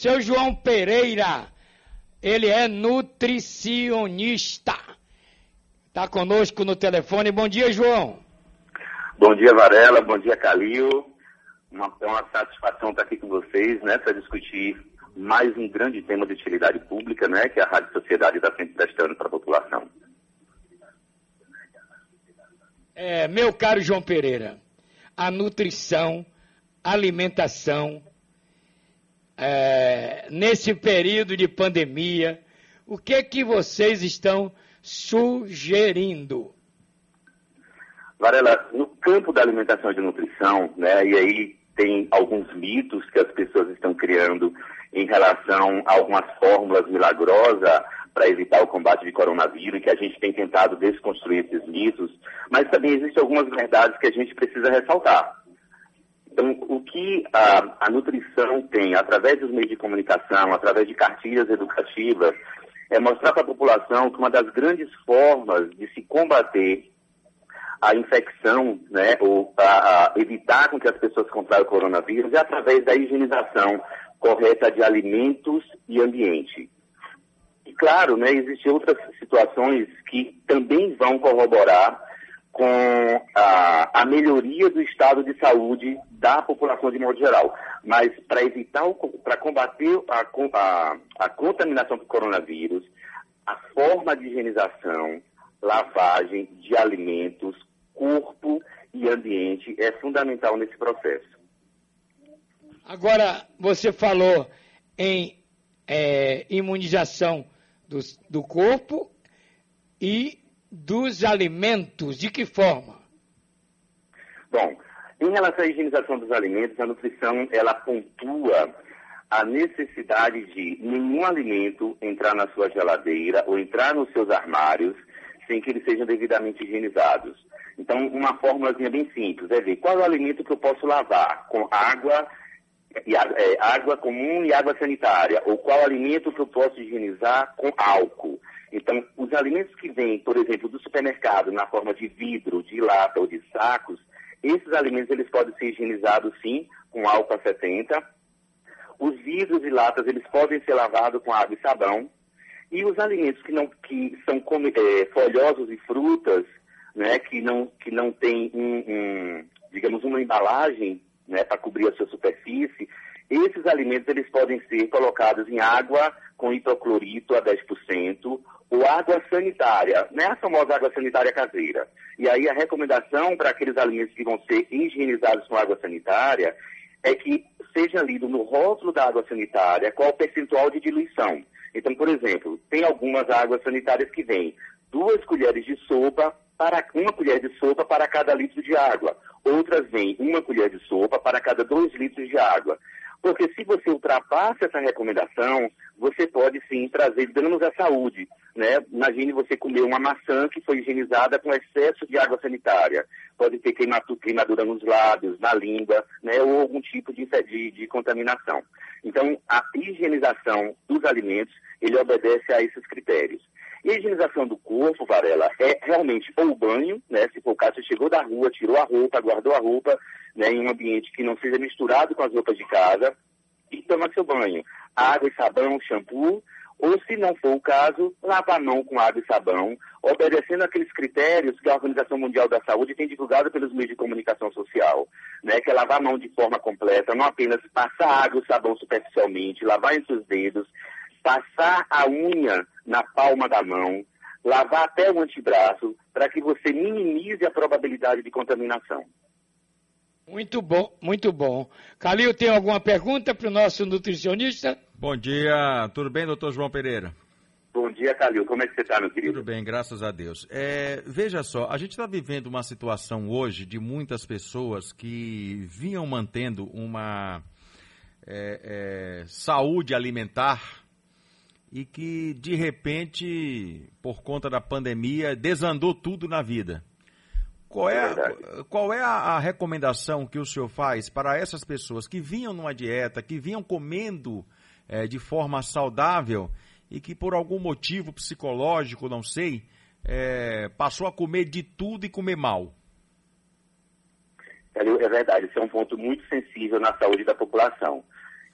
Seu João Pereira, ele é nutricionista. Está conosco no telefone. Bom dia, João. Bom dia, Varela. Bom dia, Calil. Uma, é uma satisfação estar aqui com vocês, né, para discutir mais um grande tema de utilidade pública, né, que é a Rádio Sociedade está sempre prestando para a população. É, meu caro João Pereira, a nutrição, alimentação, é, nesse período de pandemia, o que que vocês estão sugerindo? Varela, no campo da alimentação e de nutrição, né, e aí tem alguns mitos que as pessoas estão criando em relação a algumas fórmulas milagrosas para evitar o combate de coronavírus, que a gente tem tentado desconstruir esses mitos, mas também existem algumas verdades que a gente precisa ressaltar. Então, o que a, a nutrição tem, através dos meios de comunicação, através de cartilhas educativas, é mostrar para a população que uma das grandes formas de se combater a infecção, né, ou a, evitar com que as pessoas contraiam o coronavírus é através da higienização correta de alimentos e ambiente. E claro, né, existem outras situações que também vão corroborar com a, a, melhoria do estado de saúde da população de modo geral. Mas para evitar, para combater a, a, a contaminação do coronavírus, a forma de higienização, lavagem de alimentos, corpo e ambiente é fundamental nesse processo. Agora, você falou em é, imunização do, do corpo e dos alimentos. De que forma? Bom, em relação à higienização dos alimentos, a nutrição ela pontua a necessidade de nenhum alimento entrar na sua geladeira ou entrar nos seus armários sem que eles sejam devidamente higienizados. Então, uma fórmulazinha bem simples é ver qual é o alimento que eu posso lavar com água e, é, água comum e água sanitária, ou qual alimento que eu posso higienizar com álcool. Então, os alimentos que vêm, por exemplo, do supermercado na forma de vidro, de lata ou de sacos, esses alimentos eles podem ser higienizados sim com álcool a 70. Os vidros e latas eles podem ser lavados com água e sabão. E os alimentos que não que são é, folhosos e frutas, né, que não que não tem um, um digamos uma embalagem né, para cobrir a sua superfície, esses alimentos eles podem ser colocados em água com hipoclorito a 10% ou água sanitária, né, a famosa água sanitária caseira. E aí a recomendação para aqueles alimentos que vão ser higienizados com água sanitária é que seja lido no rótulo da água sanitária qual o percentual de diluição. Então, por exemplo, tem algumas águas sanitárias que vêm duas colheres de sopa para uma colher de sopa para cada litro de água. Outras vêm uma colher de sopa para cada dois litros de água. Porque se você ultrapassa essa recomendação, você pode sim trazer danos à saúde. Né? Imagine você comer uma maçã que foi higienizada com excesso de água sanitária. Pode ter queimadura nos lábios, na língua, né? ou algum tipo de, de, de contaminação. Então, a higienização dos alimentos, ele obedece a esses critérios. E a higienização do corpo, Varela, é realmente ou banho, né? Se for o caso, você chegou da rua, tirou a roupa, guardou a roupa, né? Em um ambiente que não seja misturado com as roupas de casa e toma seu banho. Água e sabão, shampoo, ou se não for o caso, lavar a mão com água e sabão, obedecendo aqueles critérios que a Organização Mundial da Saúde tem divulgado pelos meios de comunicação social, né, que é lavar a mão de forma completa, não apenas passar água e sabão superficialmente, lavar entre os dedos, passar a unha na palma da mão, lavar até o antebraço, para que você minimize a probabilidade de contaminação. Muito bom, muito bom. Calil, tem alguma pergunta para o nosso nutricionista? Bom dia, tudo bem, doutor João Pereira? Bom dia, Calil. Como é que você está, meu querido? Tudo bem, graças a Deus. É, veja só, a gente está vivendo uma situação hoje de muitas pessoas que vinham mantendo uma é, é, saúde alimentar e que de repente, por conta da pandemia, desandou tudo na vida. Qual é, a, qual é a, recomendação que o senhor faz para essas pessoas que vinham numa dieta, que vinham comendo é, de forma saudável e que por algum motivo psicológico, não sei, é, passou a comer de tudo e comer mal? É verdade, esse é um ponto muito sensível na saúde da população.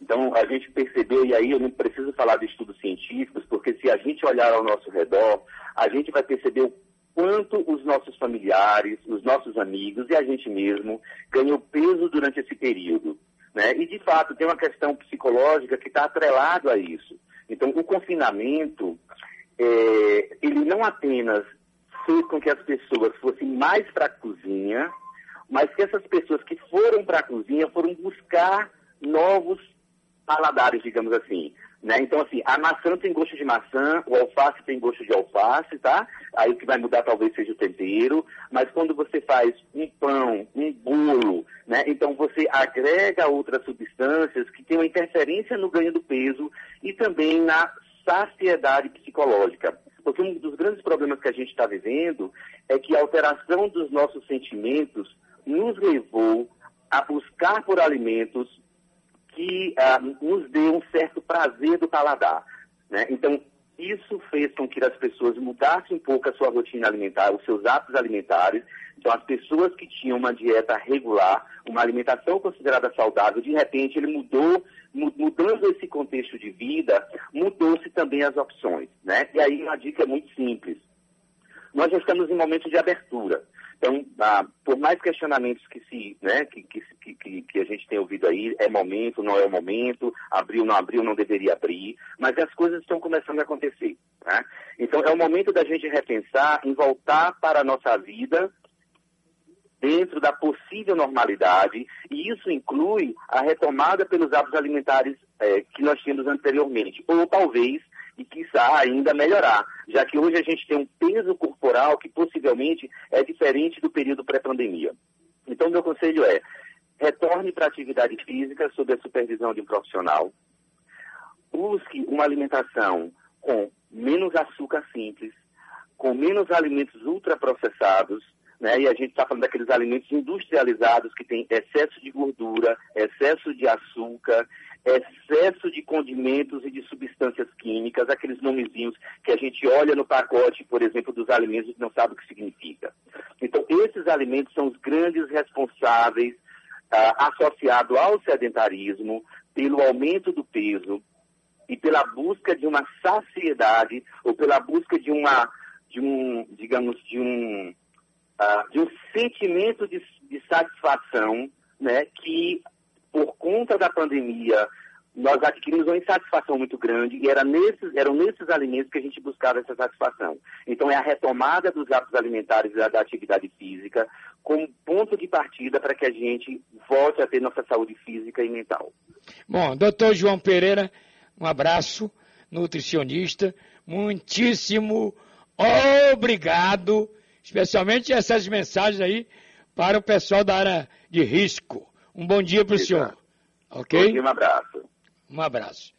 Então, a gente percebeu, e aí eu não preciso falar de estudos científicos, porque se a gente olhar ao nosso redor, a gente vai perceber o quanto os nossos familiares, os nossos amigos e a gente mesmo ganhou peso durante esse período. Né? E, de fato, tem uma questão psicológica que está atrelado a isso. Então, o confinamento, é, ele não apenas fez com que as pessoas fossem mais para a cozinha, mas que essas pessoas que foram para a cozinha foram buscar novos paladares, digamos assim. Né? Então, assim, a maçã tem gosto de maçã, o alface tem gosto de alface, tá? Aí o que vai mudar talvez seja o tempero, mas quando você faz um pão, um bolo, né? Então você agrega outras substâncias que têm uma interferência no ganho do peso e também na saciedade psicológica. Porque um dos grandes problemas que a gente está vivendo é que a alteração dos nossos sentimentos nos levou a buscar por alimentos que ah, nos dê um certo prazer do paladar. Né? Então, isso fez com que as pessoas mudassem um pouco a sua rotina alimentar, os seus hábitos alimentares. Então, as pessoas que tinham uma dieta regular, uma alimentação considerada saudável, de repente ele mudou, mudando esse contexto de vida, mudou-se também as opções. Né? E aí uma dica muito simples. Nós já estamos em momento de abertura. Então, ah, por mais questionamentos que se, né, que, que, que, que, a gente tem ouvido aí, é momento, não é o momento, abriu, não abriu, não deveria abrir, mas as coisas estão começando a acontecer. Né? Então, é o momento da gente repensar em voltar para a nossa vida dentro da possível normalidade, e isso inclui a retomada pelos hábitos alimentares é, que nós tínhamos anteriormente, ou talvez e, quiçá, ainda melhorar, já que hoje a gente tem um peso corporal que possivelmente é diferente do período pré-pandemia. Então, meu conselho é, retorne para a atividade física sob a supervisão de um profissional, busque uma alimentação com menos açúcar simples, com menos alimentos ultraprocessados, né? E a gente está falando daqueles alimentos industrializados que têm excesso de gordura, excesso de açúcar, excesso de condimentos e de substâncias químicas, aqueles nomezinhos que a gente olha no pacote, por exemplo, dos alimentos e não sabe o que significa. Então, esses alimentos são os grandes responsáveis ah, associado ao sedentarismo, pelo aumento do peso e pela busca de uma saciedade ou pela busca de uma, de um, digamos, de um uh, de um sentimento de, de satisfação, né, que por conta da pandemia nós adquirimos uma insatisfação muito grande e era nesses, eram nesses alimentos que a gente buscava essa satisfação. Então, é a retomada dos hábitos alimentares da, da atividade física como ponto de partida para que a gente volte a ter nossa saúde física e mental. Bom, doutor João Pereira, um abraço, nutricionista, muitíssimo obrigado especialmente essas mensagens aí para o pessoal da área de risco. Um bom dia para o senhor. Ok? Um abraço. Um abraço.